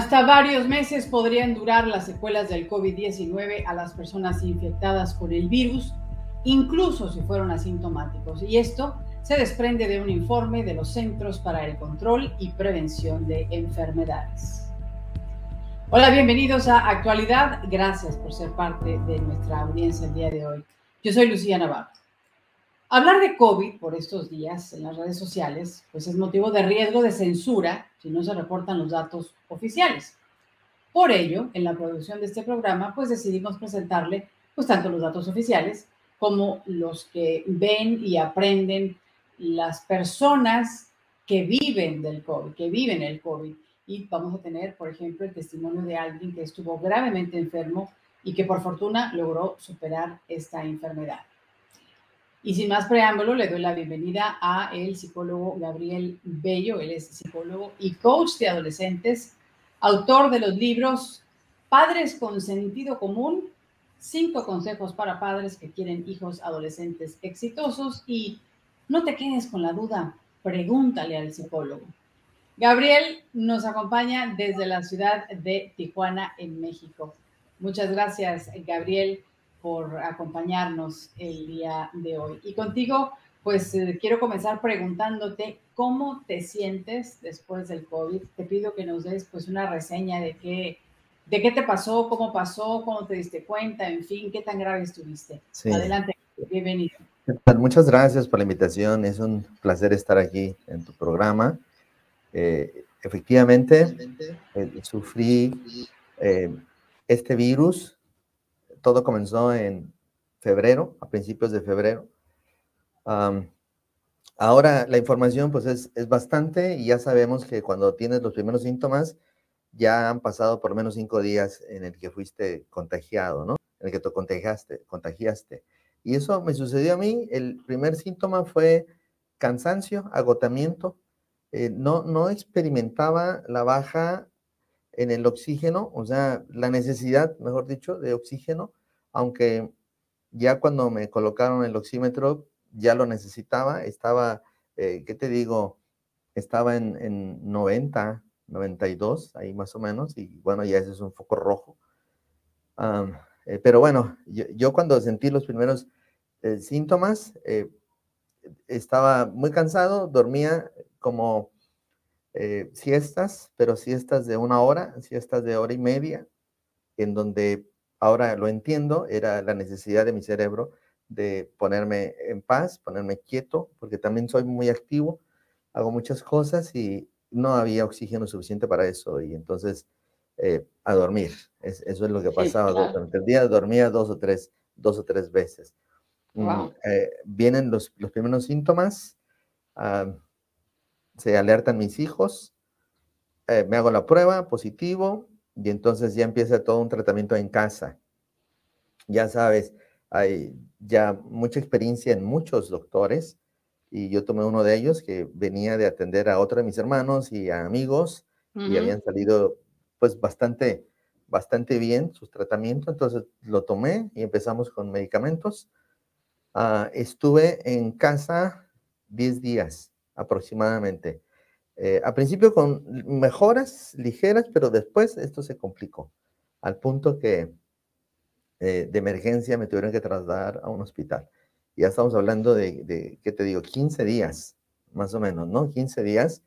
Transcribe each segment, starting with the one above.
Hasta varios meses podrían durar las secuelas del COVID-19 a las personas infectadas por el virus, incluso si fueron asintomáticos. Y esto se desprende de un informe de los Centros para el Control y Prevención de Enfermedades. Hola, bienvenidos a Actualidad. Gracias por ser parte de nuestra audiencia el día de hoy. Yo soy Lucía Navarro. Hablar de COVID por estos días en las redes sociales, pues es motivo de riesgo de censura si no se reportan los datos oficiales. Por ello, en la producción de este programa, pues decidimos presentarle pues tanto los datos oficiales como los que ven y aprenden las personas que viven del COVID, que viven el COVID. Y vamos a tener, por ejemplo, el testimonio de alguien que estuvo gravemente enfermo y que por fortuna logró superar esta enfermedad. Y sin más preámbulo, le doy la bienvenida a el psicólogo Gabriel Bello. Él es psicólogo y coach de adolescentes, autor de los libros Padres con sentido común, cinco consejos para padres que quieren hijos adolescentes exitosos y no te quedes con la duda, pregúntale al psicólogo. Gabriel nos acompaña desde la ciudad de Tijuana, en México. Muchas gracias, Gabriel por acompañarnos el día de hoy. Y contigo, pues eh, quiero comenzar preguntándote cómo te sientes después del COVID. Te pido que nos des pues una reseña de qué, de qué te pasó, cómo pasó, cómo te diste cuenta, en fin, qué tan grave estuviste. Adelante, bienvenido. Muchas gracias por la invitación. Es un placer estar aquí en tu programa. Eh, efectivamente, eh, sufrí este virus todo comenzó en febrero, a principios de febrero. ahora la información pues es, es, bastante y ya sabemos que cuando tienes los primeros síntomas ya han pasado por menos cinco días en el que fuiste contagiado, ¿no? En el que te contagiaste, contagiaste. Y eso me sucedió a mí. El primer síntoma fue cansancio, agotamiento. Eh, no, no experimentaba la baja en el oxígeno, o sea, la necesidad, mejor dicho, de oxígeno, aunque ya cuando me colocaron el oxímetro ya lo necesitaba, estaba, eh, ¿qué te digo? Estaba en, en 90, 92, ahí más o menos, y bueno, ya ese es un foco rojo. Eh, pero bueno, yo, cuando sentí los primeros eh, síntomas, estaba muy cansado, dormía como eh, siestas, pero siestas de una hora, siestas de hora y media, en donde ahora lo entiendo, era la necesidad de mi cerebro de ponerme en paz, ponerme quieto, porque también soy muy activo, hago muchas cosas y no había oxígeno suficiente para eso y entonces eh, a dormir. eso es lo que pasaba durante el día, dormía dos o tres, dos o tres veces. Mm, eh, vienen los, los, primeros síntomas, ah, se alertan mis hijos, eh, me hago la prueba, positivo, y entonces ya empieza todo un tratamiento en casa. Ya sabes, hay ya mucha experiencia en muchos doctores, y yo tomé uno de ellos que venía de atender a otro de mis hermanos y a amigos, y habían salido pues bastante, bastante bien sus tratamientos, entonces lo tomé y empezamos con medicamentos. Ah, estuve en casa 10 días aproximadamente. Eh, al principio con mejoras ligeras, pero después esto se complicó, al punto que eh, de emergencia me tuvieron que trasladar a un hospital. Ya estamos hablando de, ¿qué te digo? 15 días, más o menos, ¿no? 15 días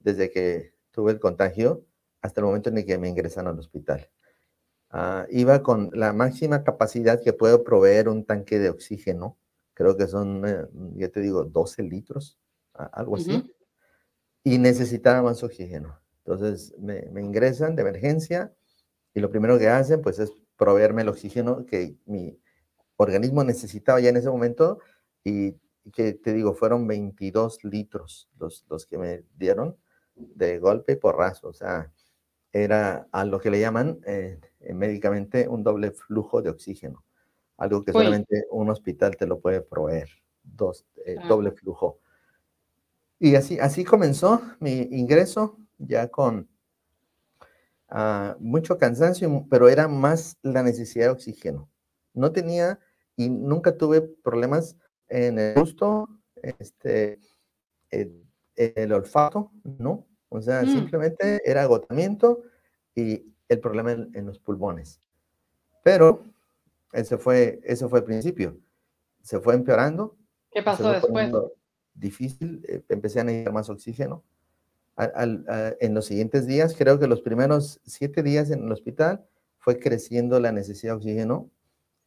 desde que tuve el contagio hasta el momento en el que me ingresan al hospital. Ah, iba con la máxima capacidad que puedo proveer un tanque de oxígeno, creo que son, eh, ya te digo, 12 litros algo así, y necesitaba más oxígeno. Entonces me, ingresan de emergencia y lo primero que hacen pues es proveerme el oxígeno que mi organismo necesitaba ya en ese momento y, que te digo, fueron 22 litros los, los que me dieron de golpe y porrazo, o sea, era a lo que le llaman eh, médicamente un doble flujo de oxígeno, algo que solamente un hospital te lo puede proveer, dos, eh, doble flujo. Y así, así comenzó mi ingreso, ya con ah, mucho cansancio, pero era más la necesidad de oxígeno. No tenía y nunca tuve problemas en el gusto, este, el, olfato, ¿no? O sea, mm. simplemente era agotamiento, y el problema en, los pulmones. Pero ese fue, eso fue el principio. Se fue empeorando. ¿Qué pasó después? Difícil, eh, empecé a necesitar más oxígeno. en los siguientes días, creo que los primeros siete días en el hospital, fue creciendo la necesidad de oxígeno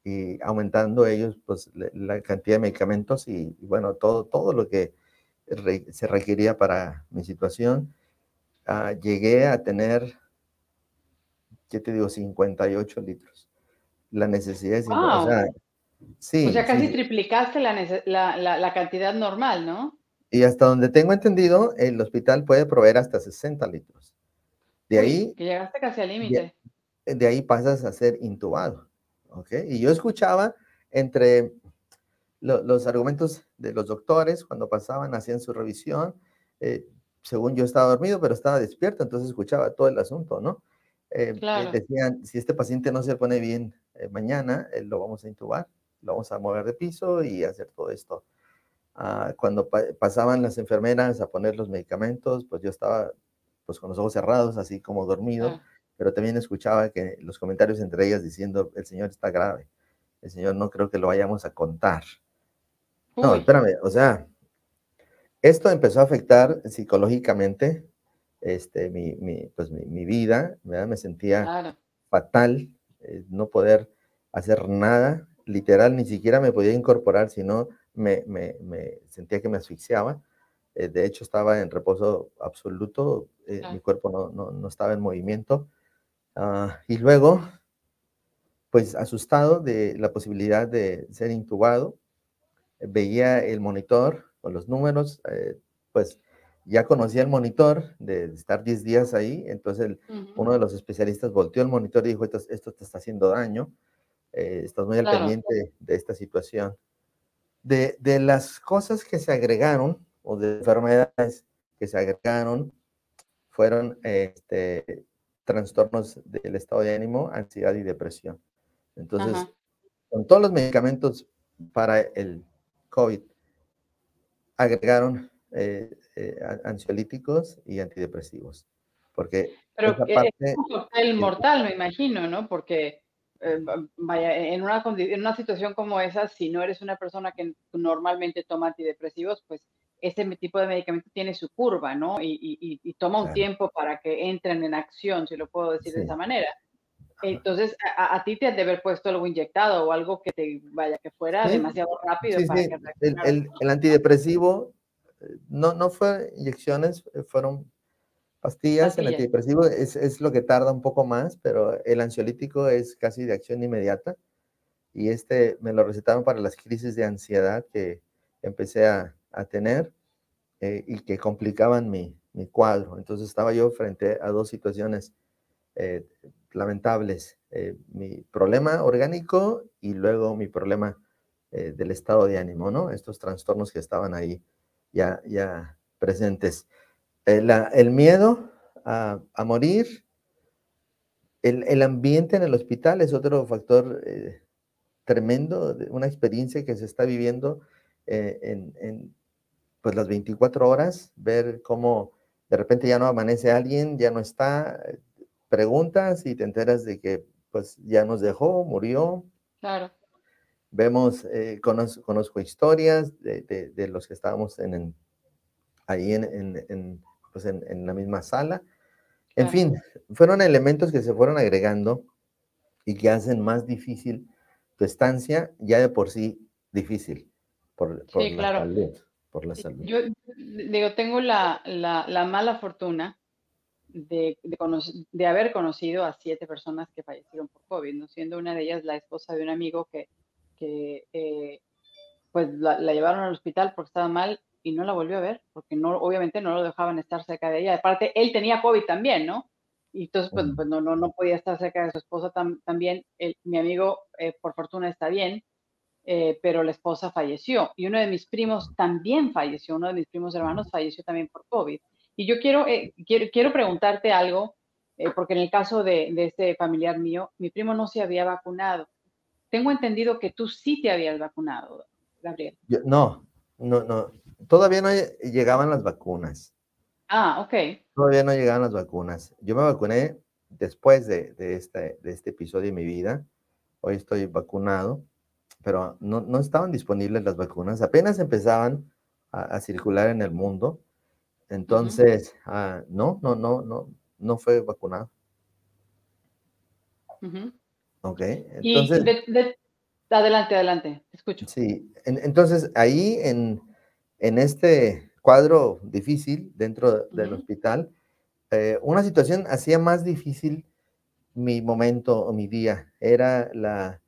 y aumentando ellos pues la, cantidad de medicamentos y, bueno, todo, todo lo que se requería para mi situación. Ah, llegué a tener, ¿qué te digo? 58 litros. La necesidad de... O sea, sí, o sea, casi triplicaste la, la, la, cantidad normal, ¿no? Y hasta donde tengo entendido, el hospital puede proveer hasta 60 litros. De ahí... Que llegaste casi al límite. De, ahí pasas a ser intubado. ¿Ok? Y yo escuchaba entre los argumentos de los doctores cuando pasaban, hacían su revisión. Eh, según yo estaba dormido, pero estaba despierto, entonces escuchaba todo el asunto, ¿no? Eh, eh, decían, si este paciente no se pone bien mañana, lo vamos a intubar, lo vamos a mover de piso y hacer todo esto. Ah, cuando pasaban las enfermeras a poner los medicamentos, pues yo estaba pues con los ojos cerrados, así como dormido, ah. pero también escuchaba que los comentarios entre ellas diciendo, el señor está grave, el señor no creo que lo vayamos a contar. No, espérame, o sea, esto empezó a afectar psicológicamente este, mi, mi pues mi, vida, ¿verdad? me sentía fatal, eh, no poder hacer nada, literal, ni siquiera me podía incorporar, sino me, me, me sentía que me asfixiaba. Eh, de hecho, estaba en reposo absoluto, eh, mi cuerpo no, no, no, estaba en movimiento. Ah, y luego, pues asustado de la posibilidad de ser intubado, veía el monitor con los números, eh, pues ya conocía el monitor de estar 10 días ahí, entonces uno de los especialistas volteó el monitor y dijo, esto, esto te está haciendo daño, eh, estás muy al pendiente de esta situación. De, de, las cosas que se agregaron, o de enfermedades que se agregaron, fueron este, trastornos del estado de ánimo, ansiedad y depresión. Entonces, con todos los medicamentos para el COVID, agregaron eh, eh, ansiolíticos y antidepresivos. Porque Pero es un cóctel mortal, me imagino, ¿no? Porque eh, vaya, en una, en una situación como esa, si no eres una persona que normalmente toma antidepresivos, pues ese tipo de medicamento tiene su curva, ¿no? Y, y, toma un tiempo para que entren en acción, si lo puedo decir de esa manera. Entonces, a, ti te has de haber puesto algo inyectado o algo que te vaya, que fuera demasiado rápido. para Que el, el, antidepresivo eh, no, no fue inyecciones, eh, fueron pastillas. El antidepresivo es, es, lo que tarda un poco más, pero el ansiolítico es casi de acción inmediata. Y este me lo recetaron para las crisis de ansiedad que empecé a, a tener eh, y que complicaban mi, mi, cuadro. Entonces estaba yo frente a dos situaciones eh, lamentables, eh, mi problema orgánico y luego mi problema del estado de ánimo, ¿no? Estos trastornos que estaban ahí ya, ya presentes. Eh, el miedo a, a morir, el, el, ambiente en el hospital es otro factor tremendo, una experiencia que se está viviendo en, en pues las 24 horas, ver cómo de repente ya no amanece alguien, ya no está, preguntas y te enteras de que pues ya nos dejó, murió. Claro. Vemos, eh, conozco, historias de, de, los que estábamos en, ahí en, en, pues en, la misma sala. En fin, fueron elementos que se fueron agregando y que hacen más difícil tu estancia, ya de por sí difícil, por, por la salud. Por la salud. Yo digo, tengo la, la, la mala fortuna de, de, haber conocido a siete personas que fallecieron por COVID, ¿no? siendo una de ellas la esposa de un amigo que, que eh, pues la, llevaron al hospital porque estaba mal y no la volvió a ver, porque no, obviamente no lo dejaban estar cerca de ella. Aparte, él tenía COVID también, ¿no? Y entonces, pues, pues no, no, no podía estar cerca de su esposa también. mi amigo, eh, por fortuna, está bien, eh, pero la esposa falleció. Y uno de mis primos también falleció, uno de mis primos hermanos falleció también por COVID. Y yo quiero, eh, quiero, quiero, preguntarte algo, porque en el caso de, de, este familiar mío, mi primo no se había vacunado. Tengo entendido que tú sí te habías vacunado, Gabriel. no, no, no. Todavía no llegaban las vacunas. Ah, ok. Todavía no llegaban las vacunas. Yo me vacuné después de, este, de este episodio de mi vida. Hoy estoy vacunado, pero no, no estaban disponibles las vacunas, apenas empezaban a, circular en el mundo. Entonces, ah, no, no, no, no, no fue vacunado. Ok, entonces... adelante, adelante, escucho. Sí, entonces ahí en, en, este cuadro difícil dentro del hospital, eh, una situación hacía más difícil mi momento o mi día. Era la,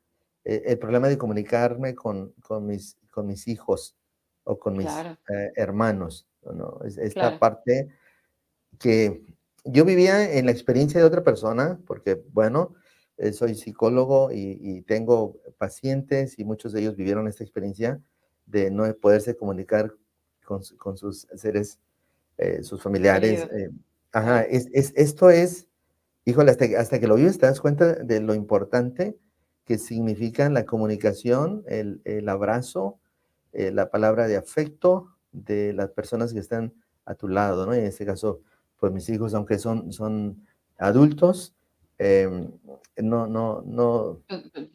e, el problema de comunicarme con, con, mis, con mis hijos o con mis eh, hermanos. ¿no? Es, esta parte que yo vivía en la experiencia de otra persona, porque, bueno, eh, soy psicólogo y, tengo pacientes y muchos de ellos vivieron esta experiencia de no poderse comunicar con, con sus seres, sus familiares, Ajá, es, esto es, híjole, hasta, hasta que lo vives te das cuenta de lo importante que significa la comunicación, el, abrazo, eh, la palabra de afecto de las personas que están a tu lado, ¿no? en este caso, pues mis hijos, aunque son, son adultos, em, no, no, no,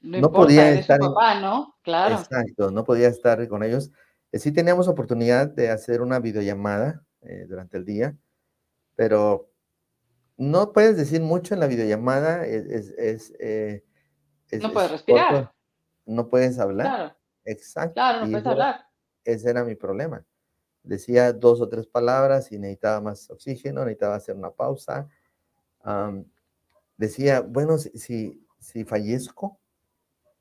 no, podía estar. Papá, ¿no? Claro. Exacto, no podía estar con ellos. Eh, sí teníamos oportunidad de hacer una videollamada eh, durante el día, pero no puedes decir mucho en la videollamada, es... es, eh, no puedes respirar. no puedes hablar. Claro. Exacto. Claro, no puedes hablar. Ese era mi problema. Decía dos o tres palabras y necesitaba más oxígeno, necesitaba hacer una pausa. Decía, bueno, si, si, fallezco,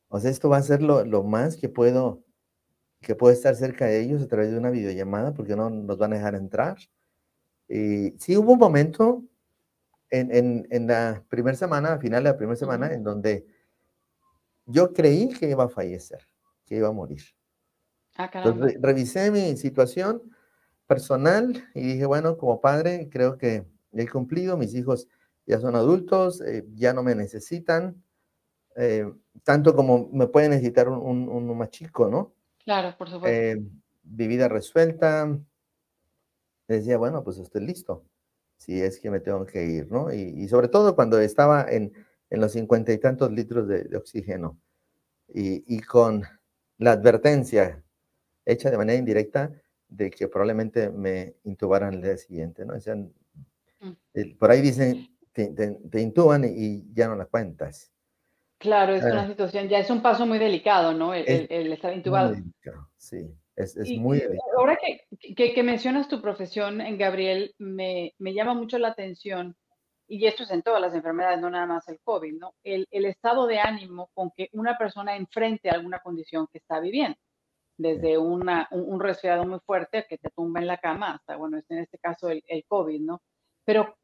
o sea, esto va a ser lo, lo, más que puedo, que puedo estar cerca de ellos a través de una videollamada, porque no nos van a dejar entrar. Y sí hubo un momento en, en, la primera semana, al final de la primera semana, en donde yo creí que iba a fallecer, que iba a morir. Ah, Entonces, revisé mi situación personal y dije, bueno, como padre, creo que he cumplido, mis hijos ya son adultos, eh, ya no me necesitan, eh, tanto como me puede necesitar un, un, más chico, ¿no? Claro, por supuesto. Eh, mi vida resuelta, decía, bueno, pues estoy listo, si es que me tengo que ir, ¿no? Y, sobre todo cuando estaba en, en los cincuenta y tantos litros de, oxígeno y, con la advertencia hecha de manera indirecta de que probablemente me intubaran el día siguiente, ¿no? Decían, mm. por ahí dicen, te, intuban y ya no la cuentas. Claro, es una ah. situación, ya es un paso muy delicado, ¿no? El, el estar intubado. sí. Es, muy... ahora que, que, mencionas tu profesión, en Gabriel, me, me, llama mucho la atención, y esto es en todas las enfermedades, no nada más el COVID, ¿no? El, el estado de ánimo con que una persona enfrente a alguna condición que está viviendo, desde una, un, resfriado muy fuerte que te tumba en la cama hasta, bueno, en este caso el, el COVID, ¿no? Pero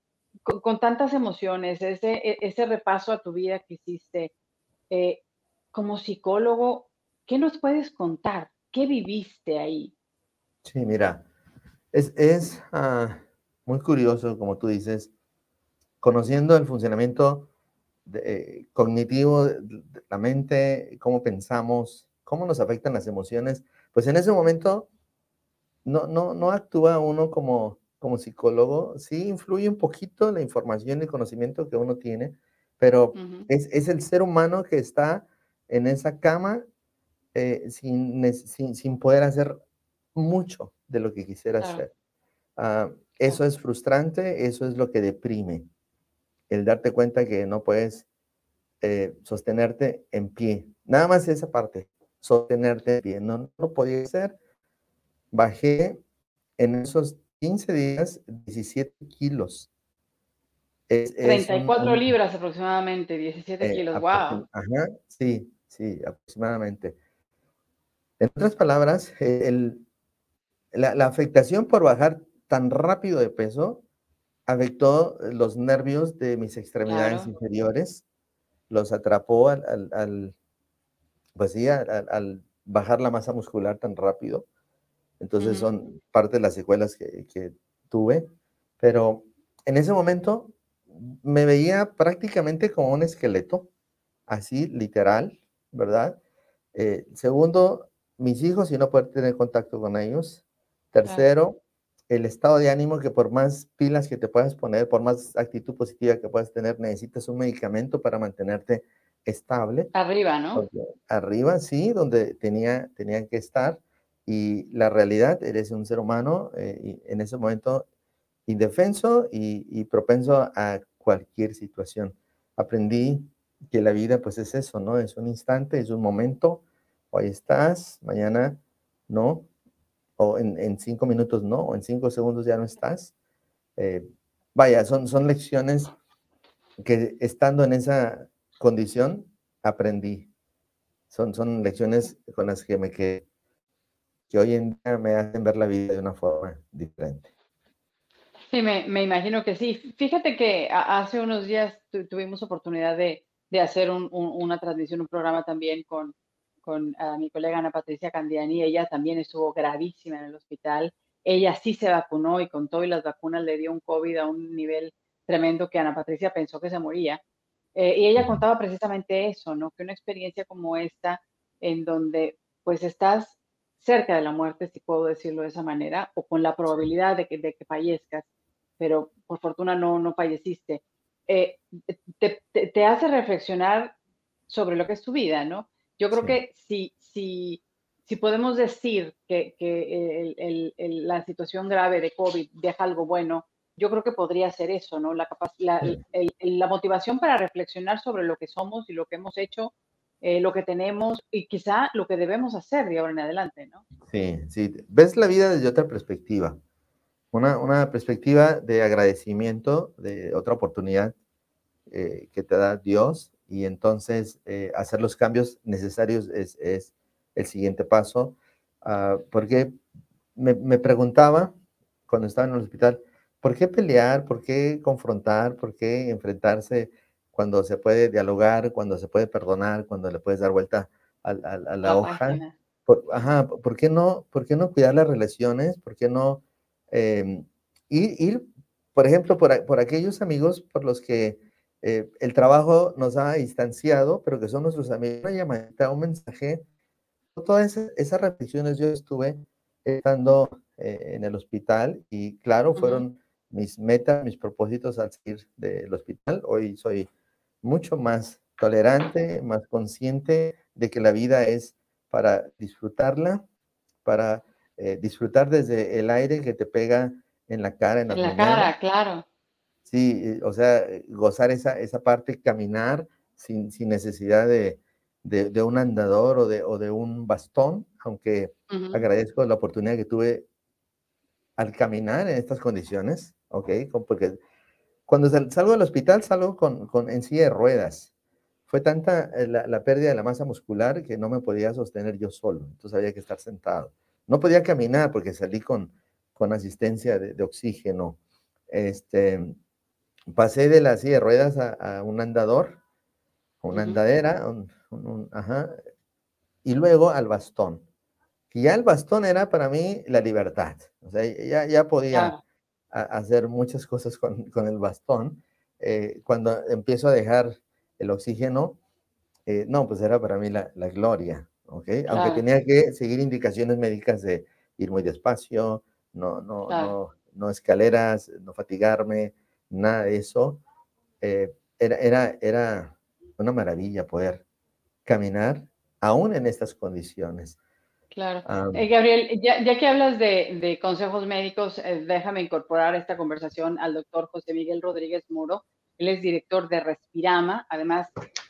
con, tantas emociones, ese, e, ese repaso a tu vida que hiciste, eh, como psicólogo, ¿qué nos puedes contar? ¿Qué viviste ahí? Sí, mira, es, es ah, muy curioso, como tú dices, conociendo el funcionamiento eh, cognitivo de la mente, cómo pensamos, cómo nos afectan las emociones, pues en ese momento no, no actúa uno como, como psicólogo, sí influye un poquito la información y el conocimiento que uno tiene, pero es, es, el ser humano que está en esa cama eh, sin, sin, poder hacer mucho de lo que quisiera hacer. Ah, eso es frustrante, eso es lo que deprime, el darte cuenta que no puedes eh, sostenerte en pie. Nada más esa parte, sostenerte en pie. No, no podía hacer. Bajé en esos 15 días 17 kilos. 34 libras aproximadamente, 17 eh, kilos, wow. Ajá, sí, sí, aproximadamente. En otras palabras, la, afectación por bajar tan rápido de peso afectó los nervios de mis extremidades inferiores, los atrapó al, pues al, bajar la masa muscular tan rápido. Entonces son parte de las secuelas que, que tuve. Pero en ese momento me veía prácticamente como un esqueleto, así literal, ¿verdad? Eh, segundo, mis hijos y no poder tener contacto con ellos. Tercero, el estado de ánimo que por más pilas que te puedas poner, por más actitud positiva que puedas tener, necesitas un medicamento para mantenerte estable. Arriba, ¿no? Arriba, sí, donde tenía, tenían que estar. Y la realidad, eres un ser humano eh, y en ese momento indefenso y, propenso a cualquier situación. Aprendí que la vida pues es eso, ¿no? Es un instante, es un momento, hoy estás, mañana no, o en, cinco minutos no, o en cinco segundos ya no estás. Eh, vaya, son, son lecciones que estando en esa condición aprendí. Son, son lecciones con las que me quedé, que hoy en día me hacen ver la vida de una forma diferente. Sí, me, me imagino que sí. Fíjate que hace unos días tuvimos oportunidad de, de hacer un, una transmisión, un programa también con, con mi colega Ana Patricia Candiani. Ella también estuvo gravísima en el hospital. Ella sí se vacunó y con todo y las vacunas le dio un COVID a un nivel tremendo que Ana Patricia pensó que se moría. Eh, y ella contaba precisamente eso, ¿no? Que una experiencia como esta, en donde pues estás cerca de la muerte, si puedo decirlo de esa manera, o con la probabilidad de que, de que fallezcas, pero por fortuna no, no falleciste, eh, te, hace reflexionar sobre lo que es tu vida, ¿no? Yo creo que si, si, si podemos decir que, que la situación grave de COVID deja algo bueno, yo creo que podría ser eso, ¿no? La, la, la motivación para reflexionar sobre lo que somos y lo que hemos hecho, eh, lo que tenemos y quizá lo que debemos hacer de ahora en adelante, ¿no? Sí, sí. Ves la vida desde otra perspectiva una, perspectiva de agradecimiento, de otra oportunidad eh, que te da Dios y entonces eh, hacer los cambios necesarios es, el siguiente paso. Ah, porque me, preguntaba cuando estaba en el hospital, ¿por qué pelear? ¿Por qué confrontar? ¿Por qué enfrentarse cuando se puede dialogar, cuando se puede perdonar, cuando le puedes dar vuelta a, la, hoja? Por, ajá, ¿por qué, no, ¿Por qué no cuidar las relaciones? ¿Por qué no eh, ir, por ejemplo, por, por, aquellos amigos por los que eh, el trabajo nos ha distanciado, pero que son nuestros amigos, una llamadita, un mensaje. Todas esas, reflexiones yo estuve estando eh, en el hospital y claro, fueron mis metas, mis propósitos al salir del hospital. Hoy soy mucho más tolerante, más consciente de que la vida es para disfrutarla, para eh, disfrutar desde el aire que te pega en la cara. En, la cara, claro. Sí, eh, o sea, eh, gozar esa, esa parte, caminar sin, sin necesidad de, de, un andador o de, o de un bastón, aunque agradezco la oportunidad que tuve al caminar en estas condiciones, ¿ok? Porque cuando salgo del hospital salgo con, con en silla de ruedas. Fue tanta la, la, pérdida de la masa muscular que no me podía sostener yo solo, entonces había que estar sentado. No podía caminar porque salí con, con asistencia de, oxígeno. Este, pasé de la silla de ruedas a, un andador, una andadera, y luego al bastón. Y ya el bastón era para mí la libertad. O sea, ya, ya podía hacer muchas cosas con, el bastón. Eh, cuando empiezo a dejar el oxígeno, eh, no, pues era para mí la, la gloria. Aunque tenía que seguir indicaciones médicas de ir muy despacio, no, no, no, no escaleras, no fatigarme, nada de eso. Eh, era, era, era una maravilla poder caminar aún en estas condiciones. Claro. Eh, Gabriel, ya, ya, que hablas de, de consejos médicos, eh, déjame incorporar esta conversación al doctor José Miguel Rodríguez Muro. Él es director de Respirama, además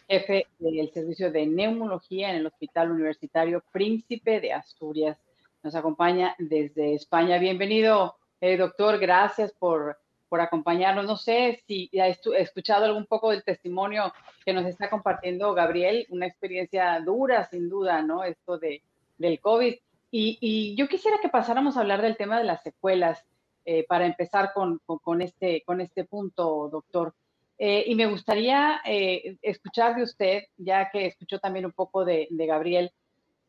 jefe del servicio de neumología en el Hospital Universitario Príncipe de Asturias. Nos acompaña desde España. Bienvenido, eh, doctor. Gracias por, por acompañarnos. No sé si ha escuchado algún poco del testimonio que nos está compartiendo Gabriel, una experiencia dura, sin duda, ¿no? Esto de, del COVID. Y, yo quisiera que pasáramos a hablar del tema de las secuelas. Eh, para empezar con, este, con este punto, doctor. Eh, y me gustaría eh, escuchar de usted, ya que escuchó también un poco de, Gabriel,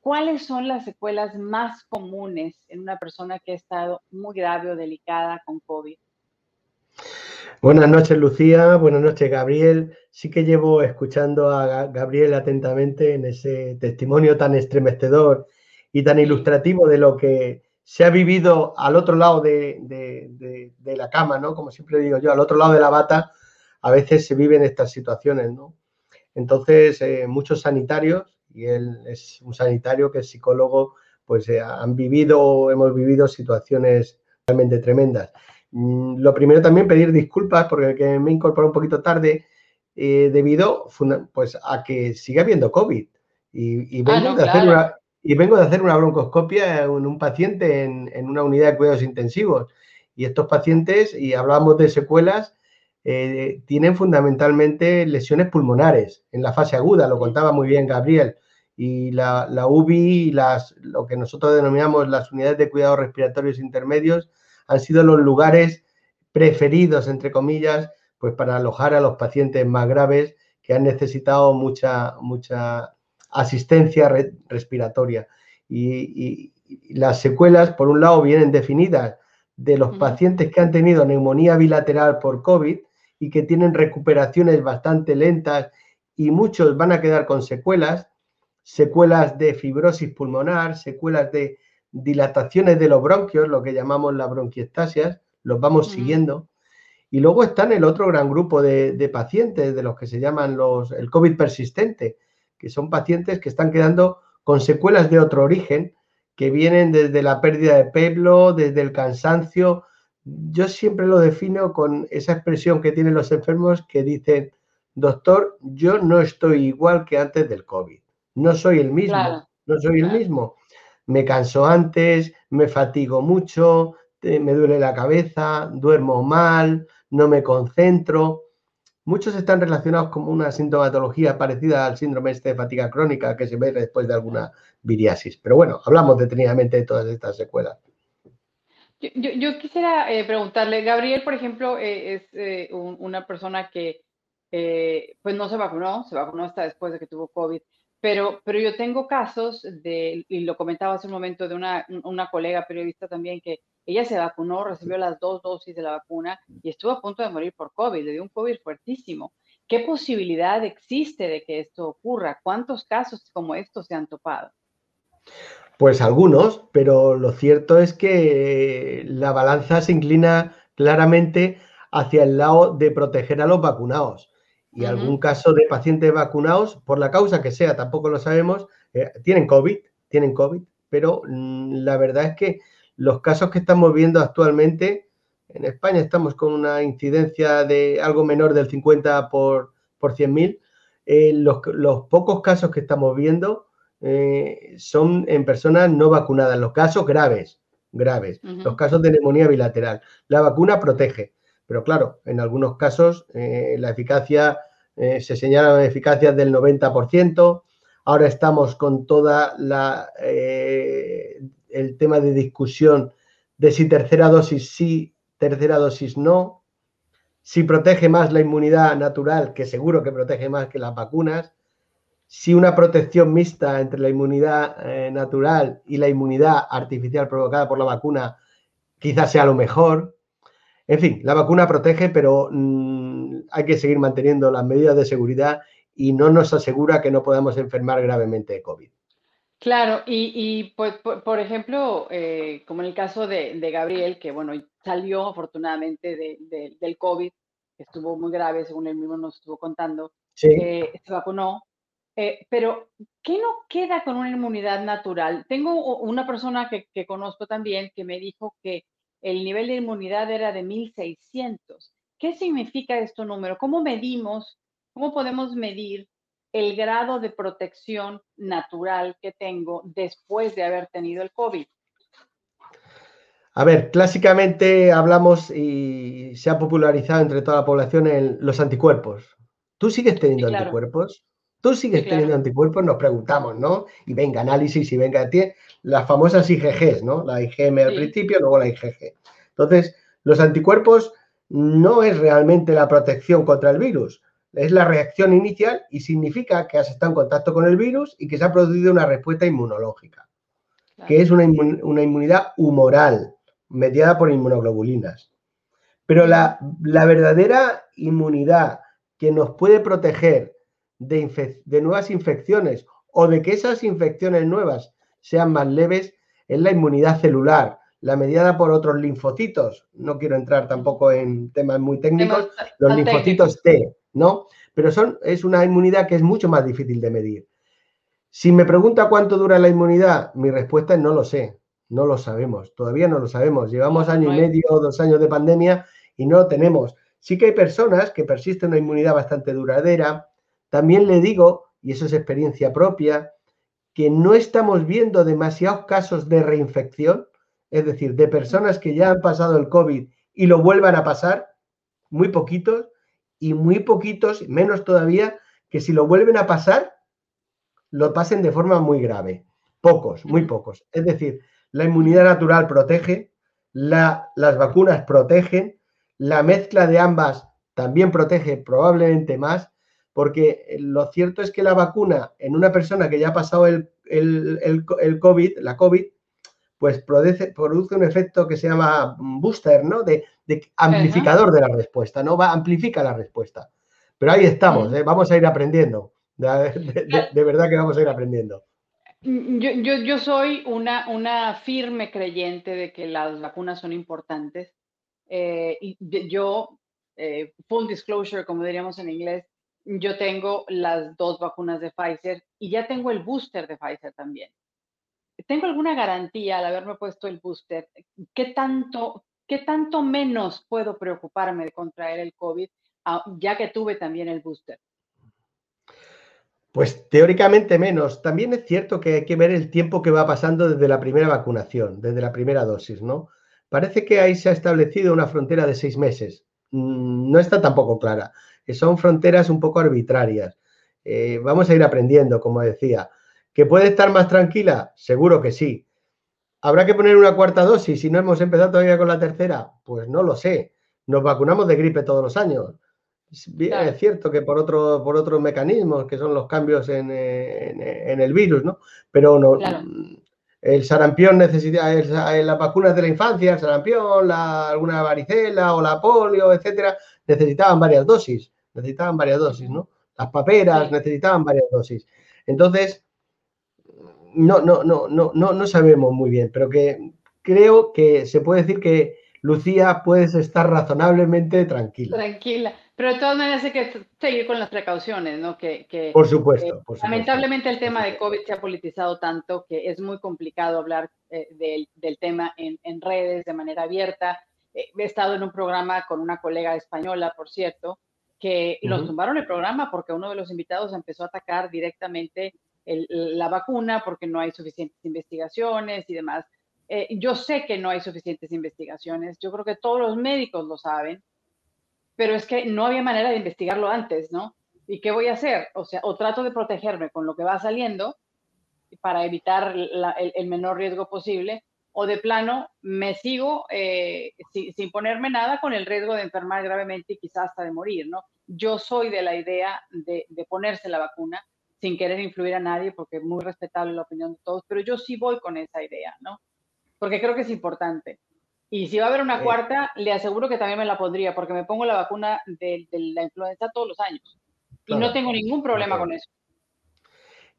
¿cuáles son las secuelas más comunes en una persona que ha estado muy grave o delicada con COVID? Buenas noches, Lucía. Buenas noches, Gabriel. Sí que llevo escuchando a Gabriel atentamente en ese testimonio tan estremecedor y tan ilustrativo de lo que se ha vivido al otro lado de, la cama, ¿no? Como siempre digo yo, al otro lado de la bata, a veces se viven estas situaciones, ¿no? Entonces, eh, muchos sanitarios, y él es un sanitario que es psicólogo, pues eh, han vivido, hemos vivido situaciones realmente tremendas. Mm, lo primero también pedir disculpas porque me he incorporado un poquito tarde eh, debido pues, a que sigue habiendo COVID. Y, ah, vengo de hacer una, y vengo de hacer una broncoscopia en un paciente en, una unidad de cuidados intensivos. Y estos pacientes, y hablamos de secuelas, eh, tienen fundamentalmente lesiones pulmonares en la fase aguda, lo contaba muy bien Gabriel. Y la, la UBI y las, lo que nosotros denominamos las unidades de cuidados respiratorios intermedios han sido los lugares preferidos, entre comillas, pues para alojar a los pacientes más graves que han necesitado mucha, mucha asistencia respiratoria. Y, las secuelas, por un lado, vienen definidas de los pacientes que han tenido neumonía bilateral por COVID y que tienen recuperaciones bastante lentas y muchos van a quedar con secuelas, secuelas de fibrosis pulmonar, secuelas de dilataciones de los bronquios, lo que llamamos la bronquiestasias, los vamos siguiendo. Y luego están el otro gran grupo de, de, pacientes, de los que se llaman los, el COVID persistente, que son pacientes que están quedando con secuelas de otro origen, que vienen desde la pérdida de pelo, desde el cansancio. Yo siempre lo defino con esa expresión que tienen los enfermos que dicen, doctor, yo no estoy igual que antes del COVID, no soy el mismo, no soy el mismo. Me canso antes, me fatigo mucho, me duele la cabeza, duermo mal, no me concentro. Muchos están relacionados con una sintomatología parecida al síndrome este de fatiga crónica que se ve después de alguna viriasis. Pero bueno, hablamos detenidamente de todas estas secuelas. Yo, quisiera eh, preguntarle, Gabriel, por ejemplo, eh, es eh, una persona que pues no se vacunó, se vacunó hasta después de que tuvo COVID, pero, pero yo tengo casos de, y lo comentaba hace un momento, de una, una colega periodista también que ella se vacunó, recibió las dos dosis de la vacuna y estuvo a punto de morir por COVID, le dio un COVID fuertísimo. ¿Qué posibilidad existe de que esto ocurra? ¿Cuántos casos como estos se han topado? Pues algunos, pero lo cierto es que la balanza se inclina claramente hacia el lado de proteger a los vacunados. Y algún caso de pacientes vacunados, por la causa que sea, tampoco lo sabemos, eh, tienen COVID, tienen COVID, pero mm, la verdad es que los casos que estamos viendo actualmente, en España estamos con una incidencia de algo menor del 50 por, por 100.000. Eh, los, pocos casos que estamos viendo eh, son en personas no vacunadas, los casos graves, graves, los casos de neumonía bilateral. La vacuna protege, pero claro, en algunos casos eh, la eficacia, se señala eficacia del 90%. Ahora estamos con toda la el tema de discusión de si tercera dosis sí, tercera dosis no, si protege más la inmunidad natural, que seguro que protege más que las vacunas, si una protección mixta entre la inmunidad eh, natural y la inmunidad artificial provocada por la vacuna quizás sea lo mejor. En fin, la vacuna protege, pero mm, hay que seguir manteniendo las medidas de seguridad y no nos asegura que no podamos enfermar gravemente de COVID. Claro, y, pues, por, ejemplo, eh, como en el caso de, Gabriel, que bueno, salió afortunadamente del COVID, estuvo muy grave, según él mismo nos estuvo contando, eh, se vacunó, eh, pero ¿qué no queda con una inmunidad natural? Tengo una persona que, que, conozco también que me dijo que el nivel de inmunidad era de 1600. ¿Qué significa este número? ¿Cómo medimos, cómo podemos medir el grado de protección natural que tengo después de haber tenido el COVID? A ver, clásicamente hablamos y se ha popularizado entre toda la población en los anticuerpos. ¿Tú sigues teniendo anticuerpos? ¿Tú sigues teniendo anticuerpos? Nos preguntamos, ¿no? Y venga, análisis y venga, las famosas IgGs, ¿no? La IgM al principio, luego la IgG. Entonces, los anticuerpos no es realmente la protección contra el virus es la reacción inicial y significa que has estado en contacto con el virus y que se ha producido una respuesta inmunológica, que es una, inmunidad humoral mediada por inmunoglobulinas. Pero la, verdadera inmunidad que nos puede proteger de, de nuevas infecciones o de que esas infecciones nuevas sean más leves es la inmunidad celular, la mediada por otros linfocitos. No quiero entrar tampoco en temas muy técnicos, los linfocitos T, ¿no? Pero son, es una inmunidad que es mucho más difícil de medir. Si me pregunta cuánto dura la inmunidad, mi respuesta es no lo sé, no lo sabemos, todavía no lo sabemos. Llevamos año y medio, dos años de pandemia y no lo tenemos. Sí que hay personas que persisten una inmunidad bastante duradera. También le digo, y eso es experiencia propia, que no estamos viendo demasiados casos de reinfección, es decir, de personas que ya han pasado el COVID y lo vuelvan a pasar, muy poquitos, y muy poquitos, menos todavía, que si lo vuelven a pasar, lo pasen de forma muy grave. Pocos, muy pocos. Es decir, la inmunidad natural protege, las vacunas protegen, la mezcla de ambas también protege probablemente más, porque lo cierto es que la vacuna en una persona que ya ha pasado el, el, COVID, la COVID, pues produce, produce, un efecto que se llama booster, ¿no? De, amplificador de la respuesta, ¿no? Va, amplifica la respuesta. Pero ahí estamos, ¿eh? vamos a ir aprendiendo. De, verdad que vamos a ir aprendiendo. Yo, yo, soy una, una firme creyente de que las vacunas son importantes. Eh, y yo, eh, full disclosure, como diríamos en inglés, yo tengo las dos vacunas de Pfizer y ya tengo el booster de Pfizer también. ¿Tengo alguna garantía al haberme puesto el booster? ¿Qué tanto, qué tanto menos puedo preocuparme de contraer el COVID ah, ya que tuve también el booster? Pues teóricamente menos. También es cierto que hay que ver el tiempo que va pasando desde la primera vacunación, desde la primera dosis, ¿no? Parece que ahí se ha establecido una frontera de seis meses. Mm, no está tampoco clara son fronteras un poco arbitrarias. Eh, vamos a ir aprendiendo, como decía. ¿Que puede estar más tranquila? Seguro que sí. ¿Habrá que poner una cuarta dosis si no hemos empezado todavía con la tercera? Pues no lo sé. Nos vacunamos de gripe todos los años. Es cierto que por, otro, por otros mecanismos, que son los cambios en, el virus, ¿no? Pero no, el sarampión necesita, las vacunas de la infancia, el sarampión, la, alguna varicela o la polio, etcétera, necesitaban varias dosis necesitaban varias dosis, ¿no? Las paperas necesitaban varias dosis. Entonces, no, no, no, no, no, no sabemos muy bien, pero que creo que se puede decir que Lucía puedes estar razonablemente tranquila. Tranquila, pero de todas maneras hay que seguir con las precauciones, ¿no? Que, por, supuesto, Lamentablemente el tema de COVID se ha politizado tanto que es muy complicado hablar eh, del, tema en, redes de manera abierta. Eh, he estado en un programa con una colega española, por cierto, que los tumbaron el programa porque uno de los invitados empezó a atacar directamente la vacuna porque no hay suficientes investigaciones y demás. Eh, yo sé que no hay suficientes investigaciones, yo creo que todos los médicos lo saben, pero es que no había manera de investigarlo antes, ¿no? ¿Y qué voy a hacer? O sea, o trato de protegerme con lo que va saliendo para evitar el, menor riesgo posible, o de plano me sigo eh, sin, ponerme nada con el riesgo de enfermar gravemente y quizás hasta de morir, ¿no? yo soy de la idea de, ponerse la vacuna sin querer influir a nadie, porque es muy respetable la opinión de todos, pero yo sí voy con esa idea, ¿no? Porque creo que es importante. Y si va a haber una cuarta, le aseguro que también me la pondría, porque me pongo la vacuna de, la influenza todos los años. Y no tengo ningún problema con eso.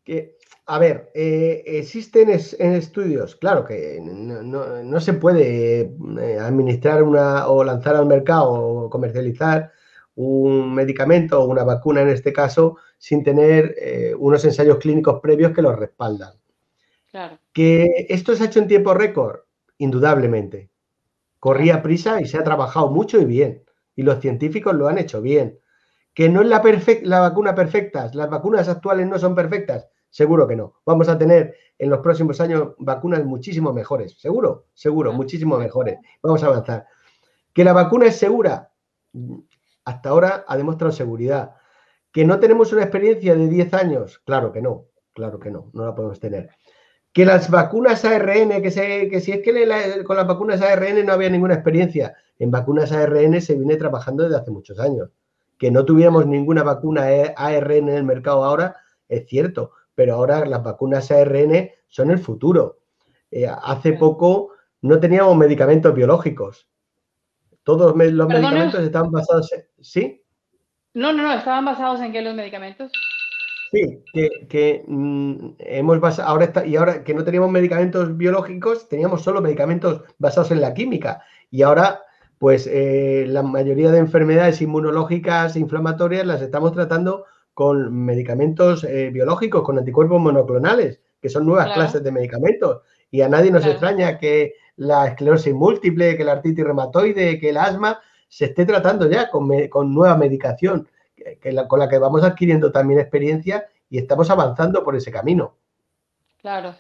Que, a ver, eh, existen estudios, claro que no, se puede eh, administrar una o lanzar al mercado o comercializar un medicamento o una vacuna en este caso sin tener eh, unos ensayos clínicos previos que los respaldan. Que esto se ha hecho en tiempo récord, indudablemente. Corría prisa y se ha trabajado mucho y bien. Y los científicos lo han hecho bien. Que no es la, la vacuna perfecta, las vacunas actuales no son perfectas, seguro que no. Vamos a tener en los próximos años vacunas muchísimo mejores, seguro, seguro, muchísimo mejores. Vamos a avanzar. Que la vacuna es segura, hasta ahora ha demostrado seguridad. ¿Que no tenemos una experiencia de 10 años? Claro que no, claro que no, no la podemos tener. Que las vacunas ARN, que, se, que si es que con las vacunas ARN no había ninguna experiencia, en vacunas ARN se viene trabajando desde hace muchos años. Que no tuviéramos ninguna vacuna ARN en el mercado ahora, es cierto, pero ahora las vacunas ARN son el futuro. Eh, hace poco no teníamos medicamentos biológicos todos los medicamentos estaban basados en... ¿Sí? No, no, no, estaban basados en qué los medicamentos. Sí, que, mm, hemos basado, ahora está, y ahora que no teníamos medicamentos biológicos, teníamos solo medicamentos basados en la química. Y ahora, pues eh, la mayoría de enfermedades inmunológicas e inflamatorias las estamos tratando con medicamentos eh, biológicos, con anticuerpos monoclonales, que son nuevas clases de medicamentos. Y a nadie nos extraña que la esclerosis múltiple, que la artritis reumatoide, que el asma se esté tratando ya con, con nueva medicación con la que vamos adquiriendo también experiencia y estamos avanzando por ese camino. Claro,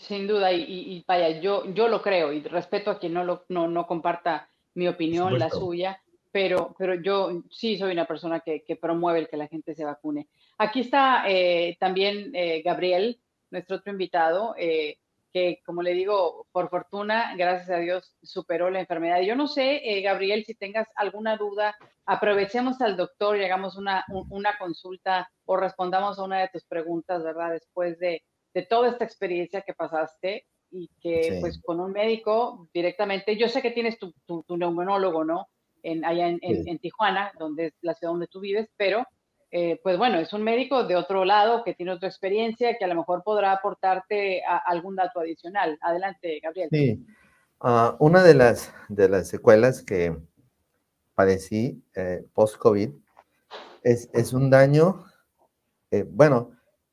sin duda, y, vaya, yo, yo lo creo y respeto a quien no, lo, no, comparta mi opinión, la suya, pero, pero yo sí soy una persona que, promueve el que la gente se vacune. Aquí está eh, también eh, Gabriel, nuestro otro invitado. Eh, que, como le digo, por fortuna, gracias a Dios, superó la enfermedad. Yo no sé, eh, Gabriel, si tengas alguna duda, aprovechemos al doctor y hagamos una, una consulta o respondamos a una de tus preguntas, ¿verdad? Después de, de toda esta experiencia que pasaste y que, pues, con un médico directamente, yo sé que tienes tu, tu, neumonólogo, ¿no? En, allá en, en Tijuana, donde es la ciudad donde tú vives, pero eh, pues bueno, es un médico de otro lado que tiene otra experiencia que a lo mejor podrá aportarte algún dato adicional. Adelante, Gabriel. Sí, ah, una de las, secuelas que padecí eh, post-COVID es, un daño, eh, bueno,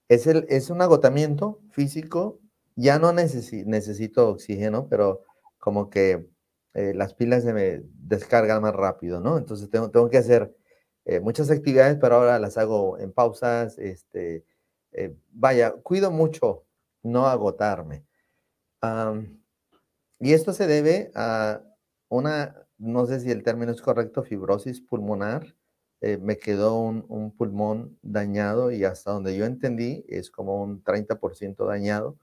es, un agotamiento físico, ya no necesito oxígeno, pero como que las pilas se me descargan más rápido, ¿no? Entonces tengo que hacer eh, muchas actividades, pero ahora las hago en pausas. Este, eh, vaya, cuido mucho no agotarme. y esto se debe a una, no sé si el término es correcto, fibrosis pulmonar. Eh, me quedó un, pulmón dañado y hasta donde yo entendí es como un 30% dañado.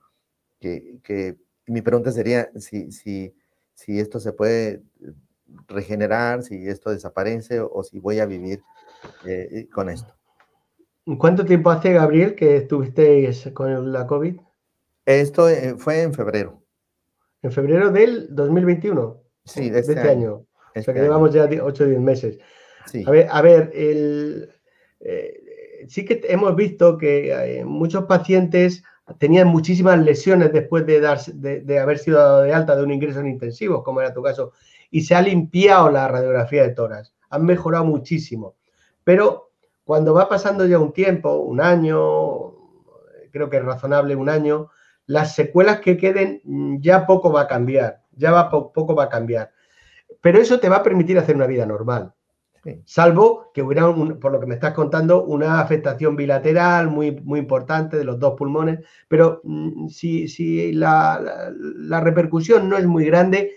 Que, que, mi pregunta sería si, si, si esto se puede regenerar, si esto desaparece o si voy a vivir eh, con esto. ¿Cuánto tiempo hace, Gabriel, que estuviste con la COVID? Esto eh, fue en febrero. ¿En febrero del 2021? Sí, de este, año. O sea este que llevamos ya 8 o 10 meses. A ver, a ver el, eh, sí que hemos visto que muchos pacientes tenían muchísimas lesiones después de, dar, de, haber sido dado de alta de un ingreso en intensivos, como era tu caso, y se ha limpiado la radiografía de toras. Han mejorado muchísimo. Pero cuando va pasando ya un tiempo, un año, creo que es razonable un año, las secuelas que queden mm, ya poco va a cambiar, ya va poco va a cambiar. Pero eso te va a permitir hacer una vida normal. Salvo que hubiera, por lo que me estás contando, una afectación bilateral muy, muy importante de los dos pulmones. Pero mm, si, la, repercusión no es muy grande,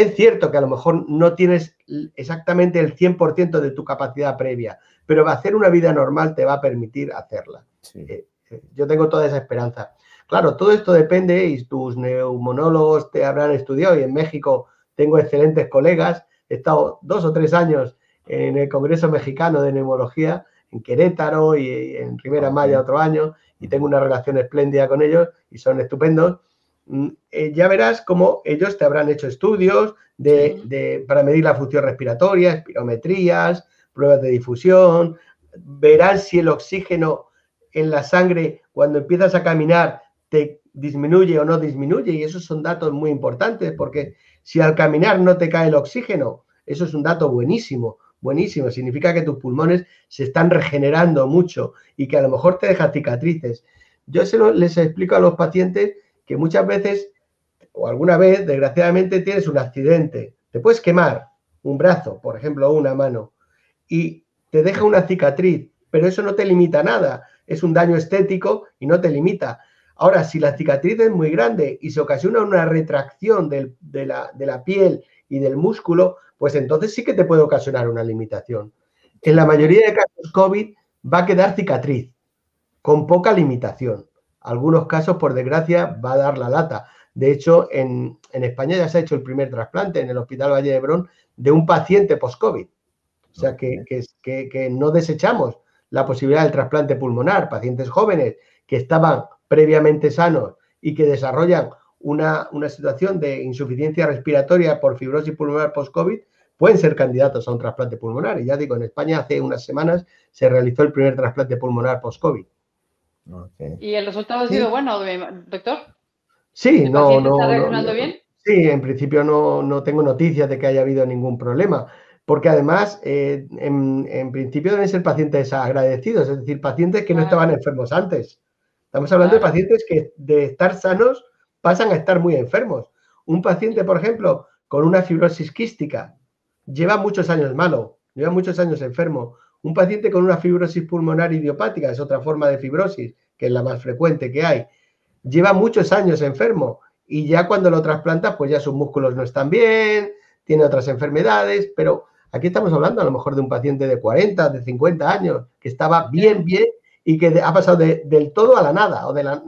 es cierto que a lo mejor no tienes exactamente el 100% de tu capacidad previa, pero hacer una vida normal te va a permitir hacerla. Eh, eh, yo tengo toda esa esperanza. Claro, todo esto depende y tus neumonólogos te habrán estudiado y en México tengo excelentes colegas. He estado dos o tres años en el Congreso Mexicano de Neumología en Querétaro y en Rivera Maya otro año y tengo una relación espléndida con ellos y son estupendos. Mm, eh, ya verás cómo ellos te habrán hecho estudios de, para medir la función respiratoria, espirometrías, pruebas de difusión, verán si el oxígeno en la sangre cuando empiezas a caminar te disminuye o no disminuye y esos son datos muy importantes porque si al caminar no te cae el oxígeno, eso es un dato buenísimo, buenísimo, significa que tus pulmones se están regenerando mucho y que a lo mejor te deja cicatrices. Yo se les explico a los pacientes que muchas veces o alguna vez, desgraciadamente, tienes un accidente. Te puedes quemar un brazo, por ejemplo, o una mano, y te deja una cicatriz, pero eso no te limita nada. Es un daño estético y no te limita. Ahora, si la cicatriz es muy grande y se ocasiona una retracción de, la, de la piel y del músculo, pues entonces sí que te puede ocasionar una limitación. En la mayoría de casos COVID va a quedar cicatriz, con poca limitación algunos casos, por desgracia, va a dar la lata. De hecho, en, España ya se ha hecho el primer trasplante en el Hospital Valle de Hebrón de un paciente post-COVID. O sea, que, que, no desechamos la posibilidad del trasplante pulmonar. Pacientes jóvenes que estaban previamente sanos y que desarrollan una, una situación de insuficiencia respiratoria por fibrosis pulmonar post-COVID pueden ser candidatos a un trasplante pulmonar. Y ya digo, en España hace unas semanas se realizó el primer trasplante pulmonar post-COVID. ¿Y el resultado ha sido bueno, doctor? Sí, no, no, está reaccionando bien? Sí, en principio no, tengo noticias de que haya habido ningún problema, porque además, eh, en, principio deben ser pacientes agradecidos, es decir, pacientes que no estaban enfermos antes. Estamos hablando de pacientes que de estar sanos pasan a estar muy enfermos. Un paciente, por ejemplo, con una fibrosis quística, lleva muchos años malo, lleva muchos años enfermo. Un paciente con una fibrosis pulmonar idiopática, es otra forma de fibrosis, que es la más frecuente que hay, lleva muchos años enfermo y ya cuando lo trasplantas, pues ya sus músculos no están bien, tiene otras enfermedades, pero aquí estamos hablando a lo mejor de un paciente de 40, de 50 años, que estaba bien, bien y que ha pasado del todo a la nada, o de la,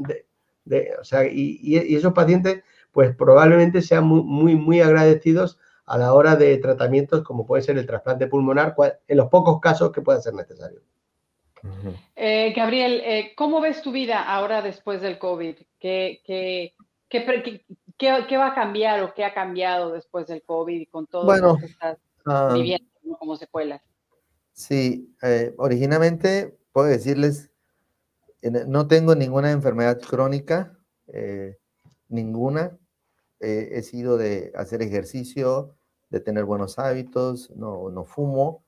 o sea, y, esos pacientes pues probablemente sean muy, muy, agradecidos a la hora de tratamientos como puede ser el trasplante pulmonar, en los pocos casos que pueda ser necesario. Eh, Gabriel, eh, ¿cómo ves tu vida ahora después del COVID? ¿Qué, qué, qué, va a cambiar o qué ha cambiado después del COVID y con todo lo que estás ah, viviendo como secuelas? Sí, eh, originalmente puedo decirles, no tengo ninguna enfermedad crónica, ninguna. he sido de hacer ejercicio, de tener buenos hábitos, no, no fumo.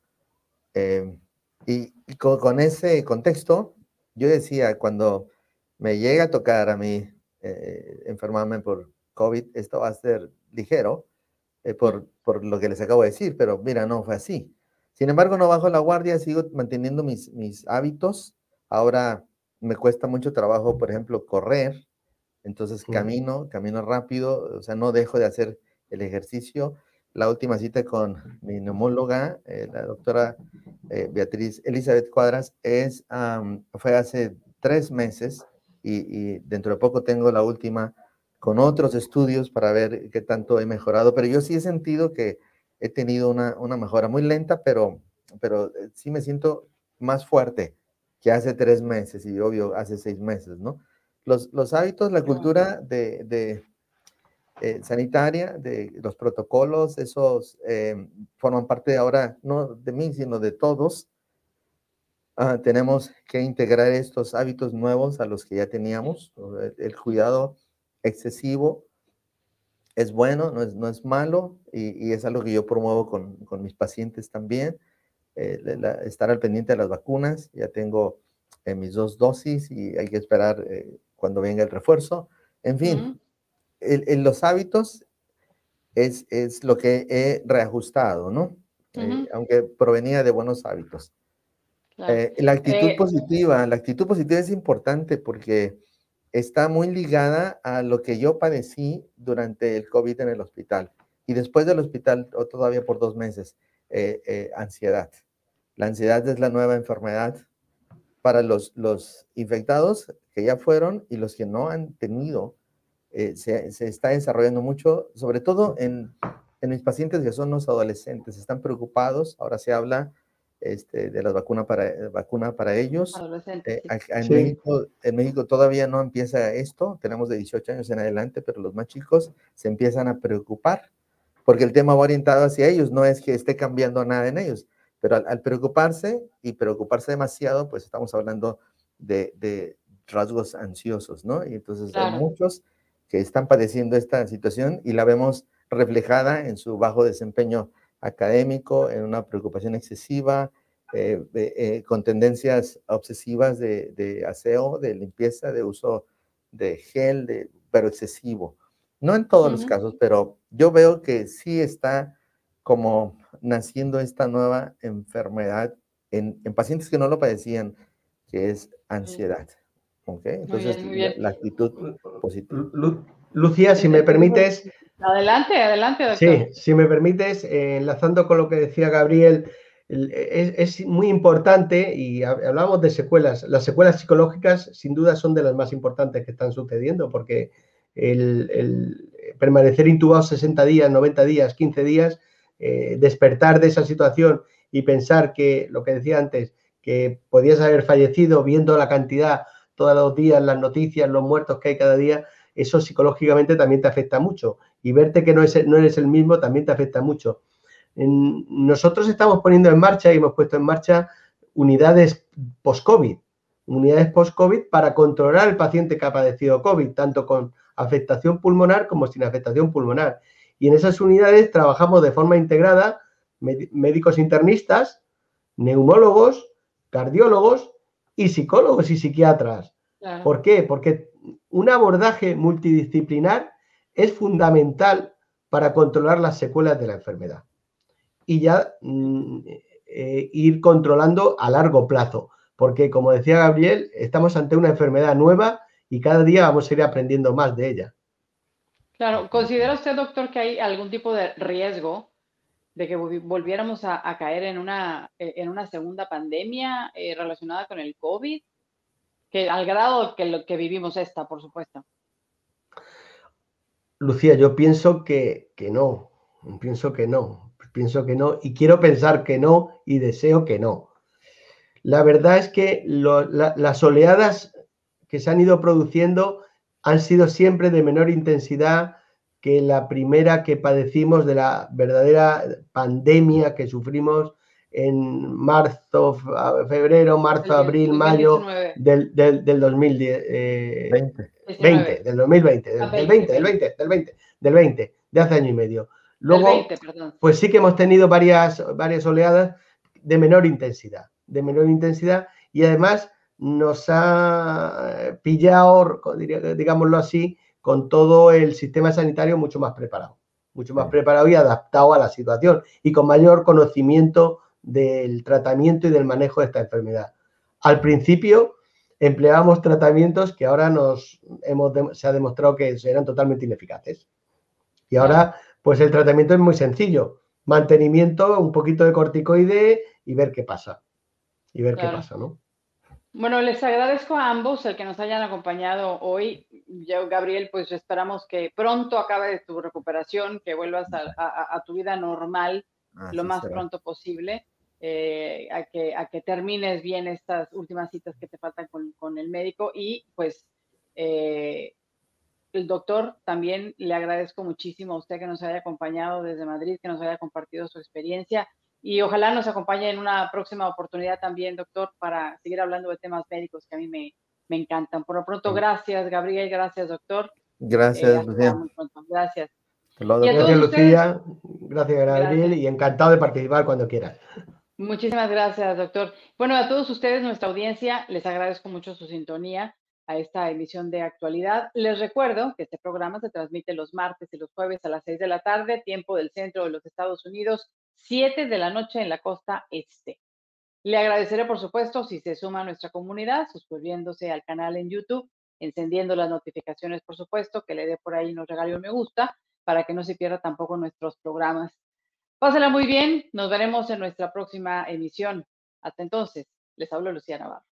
Y, con, ese contexto, yo decía, cuando me llega a tocar a mí eh, enfermarme por COVID, esto va a ser ligero, eh, por, por, lo que les acabo de decir, pero mira, no fue así. Sin embargo, no bajo la guardia, sigo manteniendo mis, mis hábitos. Ahora me cuesta mucho trabajo, por ejemplo, correr, entonces camino, camino rápido, o sea, no dejo de hacer el ejercicio la última cita con mi neumóloga, eh, la doctora eh, Beatriz Elizabeth Cuadras, es, fue hace tres meses y, dentro de poco tengo la última con otros estudios para ver qué tanto he mejorado, pero yo sí he sentido que he tenido una, una mejora muy lenta, pero, pero eh, sí me siento más fuerte que hace tres meses y obvio hace seis meses, ¿no? Los, los hábitos, la cultura de, de eh, sanitaria, de los protocolos, esos eh, forman parte ahora no de mí, sino de todos. Ah, tenemos que integrar estos hábitos nuevos a los que ya teníamos. El, cuidado excesivo es bueno, no es, no es malo y, es algo que yo promuevo con, con mis pacientes también. Eh, estar al pendiente de las vacunas. Ya tengo mis dos dosis y hay que esperar cuando venga el refuerzo. En fin, en los hábitos es, es, lo que he reajustado, ¿no? Eh, aunque provenía de buenos hábitos. Eh, la actitud eh, positiva, la actitud positiva es importante porque está muy ligada a lo que yo padecí durante el COVID en el hospital y después del hospital, o todavía por dos meses, ansiedad. La ansiedad es la nueva enfermedad para los, los infectados que ya fueron y los que no han tenido eh, se, está desarrollando mucho, sobre todo en, en, mis pacientes que son los adolescentes, están preocupados, ahora se habla este, de la vacuna para, eh, vacuna para ellos. Eh, en, México, en, México, todavía no empieza esto, tenemos de 18 años en adelante, pero los más chicos se empiezan a preocupar porque el tema va orientado hacia ellos, no es que esté cambiando nada en ellos, pero al, preocuparse y preocuparse demasiado, pues estamos hablando de, de rasgos ansiosos, ¿no? Y entonces hay muchos que están padeciendo esta situación y la vemos reflejada en su bajo desempeño académico, en una preocupación excesiva, eh, eh, con tendencias obsesivas de, aseo, de limpieza, de uso de gel, de, pero excesivo. No en todos los casos, pero yo veo que sí está como naciendo esta nueva enfermedad en, en pacientes que no lo padecían, que es ansiedad. Entonces, la actitud positiva. Lucía, si me permites. Adelante, adelante, doctor. Sí, si me permites, eh, enlazando con lo que decía Gabriel, es, muy importante y hablamos de secuelas. Las secuelas psicológicas, sin duda, son de las más importantes que están sucediendo porque el, permanecer intubado 60 días, 90 días, 15 días, eh, despertar de esa situación y pensar que, lo que decía antes, que podías haber fallecido viendo la cantidad todos los días, las noticias, los muertos que hay cada día, eso psicológicamente también te afecta mucho. Y verte que no, es, no eres el mismo también te afecta mucho. nosotros estamos poniendo en marcha y hemos puesto en marcha unidades post-COVID, unidades post-COVID para controlar al paciente que ha padecido COVID, tanto con afectación pulmonar como sin afectación pulmonar. Y en esas unidades trabajamos de forma integrada médicos internistas, neumólogos, cardiólogos y psicólogos y psiquiatras. ¿Por qué? Porque un abordaje multidisciplinar es fundamental para controlar las secuelas de la enfermedad y ya mm, eh, ir controlando a largo plazo. Porque, como decía Gabriel, estamos ante una enfermedad nueva y cada día vamos a ir aprendiendo más de ella. Claro, ¿considera usted, doctor, que hay algún tipo de riesgo de que volviéramos a, caer en una, eh, en una segunda pandemia eh, relacionada con el COVID? Que al grado que vivimos esta, por supuesto. Lucía, yo pienso que, que no, pienso que no, pienso que no y quiero pensar que no y deseo que no. La verdad es que las oleadas que se han ido produciendo han sido siempre de menor intensidad que la primera que padecimos de la verdadera pandemia que sufrimos en marzo, febrero, marzo, abril, mayo del, del, del 2010, eh, 20. del 2020, del, 20, del 20, del 20, del 20, de hace año y medio. Luego, pues sí que hemos tenido varias, varias oleadas de menor intensidad, de menor intensidad y además nos ha pillado, digámoslo así, con todo el sistema sanitario mucho más preparado, mucho más preparado y adaptado a la situación y con mayor conocimiento del tratamiento y del manejo de esta enfermedad. Al principio empleábamos tratamientos que ahora nos hemos se ha demostrado que eran totalmente ineficaces. Y ahora pues el tratamiento es muy sencillo. Mantenimiento, un poquito de corticoide y ver qué pasa. Y ver qué pasa, ¿no? Bueno, les agradezco a ambos el que nos hayan acompañado hoy. Yo, Gabriel, pues esperamos que pronto acabe tu recuperación, que vuelvas a, tu vida normal lo más pronto posible, eh, a, que, a que termines bien estas últimas citas que te faltan con, con el médico. Y pues eh, el doctor, también le agradezco muchísimo a usted que nos haya acompañado desde Madrid, que nos haya compartido su experiencia y ojalá nos acompañe en una próxima oportunidad también, doctor, para seguir hablando de temas médicos que a mí me, encantan. Por lo pronto, gracias, Gabriel, gracias, doctor. Gracias, eh, Lucía. Gracias. Gracias, Lucía. Gracias, Gabriel, y encantado de participar cuando quieras. Muchísimas gracias, doctor. Bueno, a todos ustedes, nuestra audiencia, les agradezco mucho su sintonía a esta emisión de actualidad. Les recuerdo que este programa se transmite los martes y los jueves a las 6 de la tarde, tiempo del centro de los Estados Unidos, 7 de la noche en la costa este. Le agradeceré, por supuesto, si se suma a nuestra comunidad, suscribiéndose al canal en YouTube, encendiendo las notificaciones, por supuesto, que le dé por ahí y nos regale un me gusta para que no se pierda tampoco nuestros programas. Pásala muy bien, nos veremos en nuestra próxima emisión. Hasta entonces, les hablo Lucía Navarro.